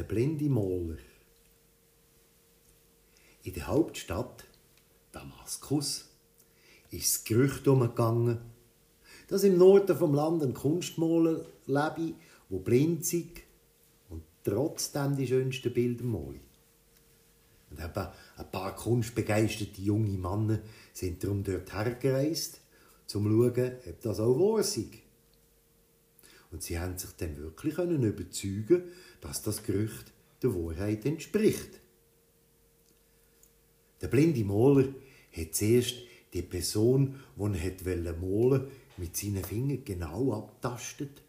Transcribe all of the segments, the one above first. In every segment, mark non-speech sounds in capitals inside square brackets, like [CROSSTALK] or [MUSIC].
Der blinde Maler. In der Hauptstadt, Damaskus, ist das Gerücht umgegangen, dass im Norden vom Land ein Kunstmaler lebe, wo blind sei und trotzdem die schönsten Bilder male. Und eben ein paar kunstbegeisterte junge Männer sind darum dort hergereist, um zu schauen, ob das auch wahr sei. Und sie haben sich dann wirklich können überzeugen, dass das Gerücht der Wahrheit entspricht. Der blinde Maler hat zuerst die Person, die er malen mit seinen Fingern genau abtastet,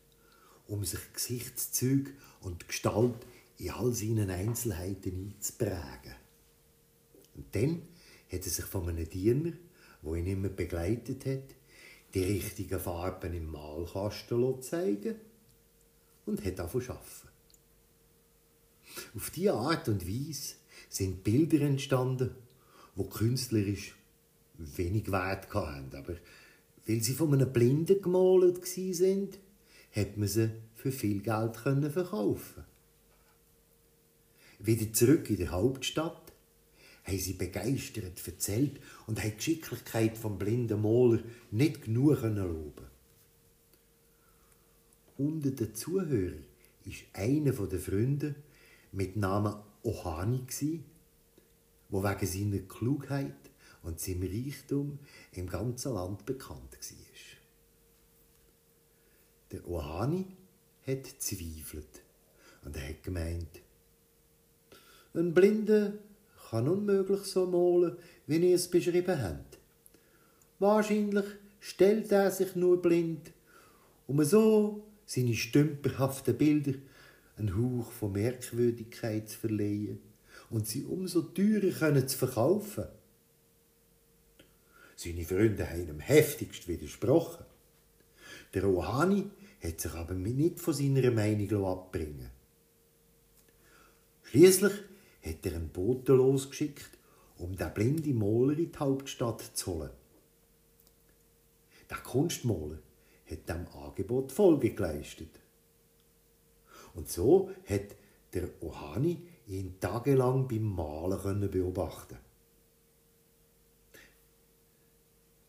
um sich Gesichtszüge und Gestalt in all seinen Einzelheiten einzuprägen. Und dann hat er sich von einem Diener, der ihn immer begleitet hat, die richtigen Farben im Malkasten zeigen und hat angefangen zu arbeiten. Auf diese Art und Weise sind Bilder entstanden, die künstlerisch wenig Wert hatten. Aber weil sie von einem Blinden gemalt sind, hat man sie für viel Geld verkaufen. Wieder zurück in der Hauptstadt haben sie begeistert erzählt und haben die Geschicklichkeit vom blinden Maler nicht genug loben. Unter den Zuhörern ist einer der Freunde mit Namen Ohani wo wegen seiner Klugheit und seinem Reichtum im ganzen Land bekannt war. Der Ohani hat zweifelt und er hat gemeint, ein Blinder kann unmöglich so malen, wie ihr es beschrieben habt. Wahrscheinlich stellt er sich nur blind, um so seine stümperhaften Bilder einen Hauch von Merkwürdigkeit zu verleihen und sie umso teurer können zu verkaufen. Seine Freunde haben ihm heftigst widersprochen. Der Rohani hat sich aber nicht von seiner Meinung abbringen Schließlich hat er einen Boten losgeschickt, um den blinden Maler in die Hauptstadt zu holen. Der Kunstmaler hat dem Angebot Folge geleistet. Und so hat der Ohani ihn tagelang beim Malen beobachten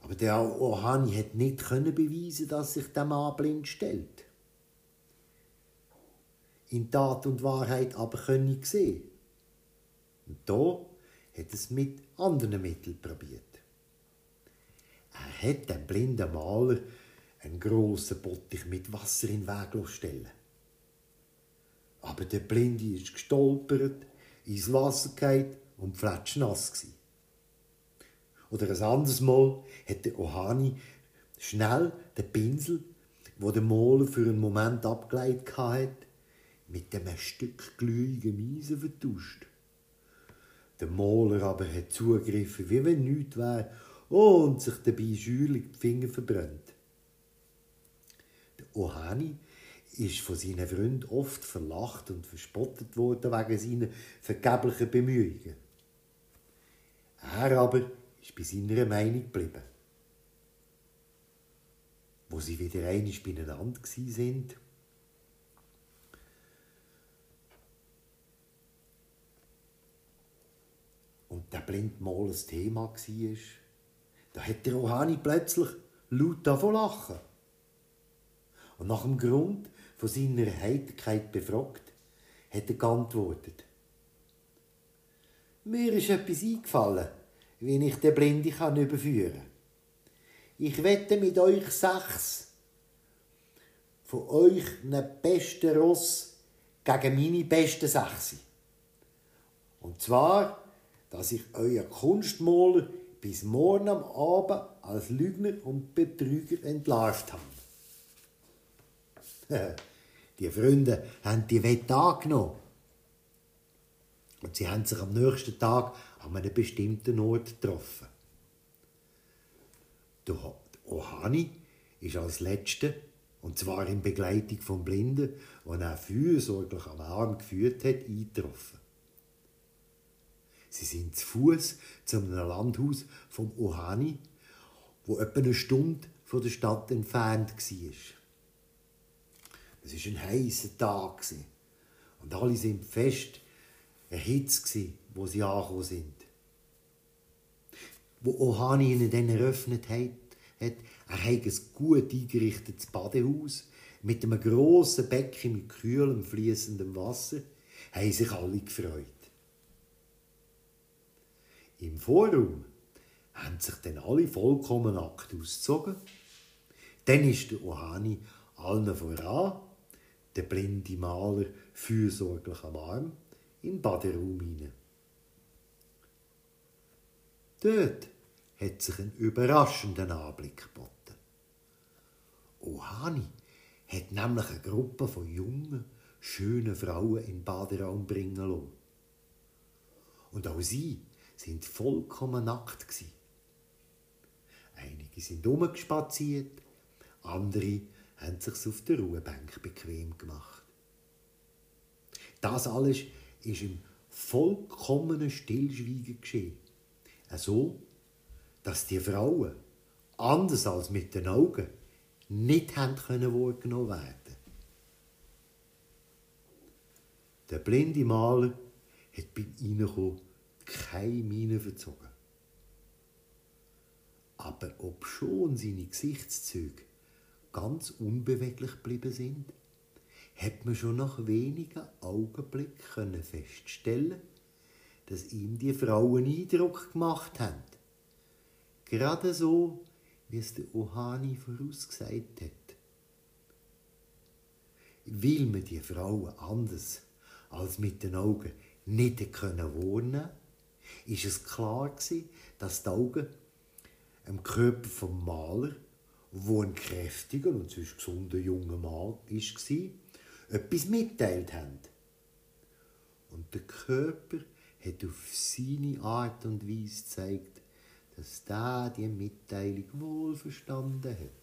Aber der Ohani hat nicht beweisen, dass sich der Mann blind stellt. In Tat und Wahrheit aber können sehen. Und da hat es mit anderen Mitteln probiert. Er hat dem blinden Maler einen grossen Bottich mit Wasser in den Weg stellen. Aber der Blinde ist gestolpert, ins Wasser gefallen und fletschnass gsi. Oder ein anderes Mal hat der Ohani schnell den Pinsel, wo der Maler für einen Moment abgeleitet hat, mit einem Stück glühigem Eisen vertauscht. Der Maler aber hat zugegriffen, wie wenn nichts wäre, und sich dabei scheuerlich die Finger verbrennt. Der Ohani ist von seinen Freunden oft verlacht und verspottet worden wegen seiner vergeblichen Bemühungen. Er aber ist bei seiner Meinung geblieben. Wo sie wieder einmal beieinander sind, der Blindmal ein Thema war, da hat der Rohani plötzlich laut davon lachen. Und nach dem Grund von seiner Heiterkeit befragt, hat er geantwortet. Mir ist etwas eingefallen, wie ich den Blinde kann überführen kann. Ich wette mit euch sechs von euch einen besten Ross gegen meine besten sechs. Und zwar, dass ich euer Kunstmaler bis morgen am Abend als Lügner und Betrüger entlarvt habe. [LAUGHS] Die Freunde haben die Wette angenommen. Und sie haben sich am nächsten Tag an einem bestimmten Ort getroffen. Der Ohani ist als Letzter, und zwar in Begleitung vom Blinden, den er fürsorglich am Arm geführt hat, eingetroffen. Sie sind zu Fuß zu einem Landhaus vom Ohani, wo etwa eine Stunde von der Stadt entfernt war. Es war ein heißer Tag. Und alle sind fest erhitzt, wo sie angekommen sind. Wo Ohani ihnen dann eröffnet hat, hat er hat ein gut eingerichtetes Badehaus mit einem grossen Becken mit kühlem, fließendem Wasser, haben sich alle gefreut. Im Forum haben sich dann alle vollkommen nackt ausgezogen. Dann ist der Ohani allen voran, der blinde Maler fürsorglich am Arm, in den Baderaum hinein. Dort hat sich ein überraschender Anblick geboten. Ohani hat nämlich eine Gruppe von jungen, schönen Frauen in den Baderaum bringen lassen. Und auch sie sind vollkommen nackt gewesen. Einige sind umgespaziert, andere haben sich auf der Ruhebank bequem gemacht. Das alles ist im vollkommenen Stillschweigen geschehen. So, dass die Frauen, anders als mit den Augen, nicht haben können wahrgenommen werden. Der blinde Maler hat beim Reinkommen keine Miene verzogen. Aber ob schon seine Gesichtszüge ganz unbeweglich geblieben sind, hat man schon nach wenigen Augenblicken feststellen dass ihm die Frauen Eindruck gemacht haben. Gerade so, wie es der Ohani vorausgesagt hat. Weil man die Frauen anders als mit den Augen nicht können warnen ist es klar gewesen, dass die Augen im Körper vom Maler, wo ein kräftiger und sonst gesunder junger Mann war, etwas mitteilt haben. Und der Körper hat auf seine Art und Weise gezeigt, dass der die Mitteilung wohl verstanden hat.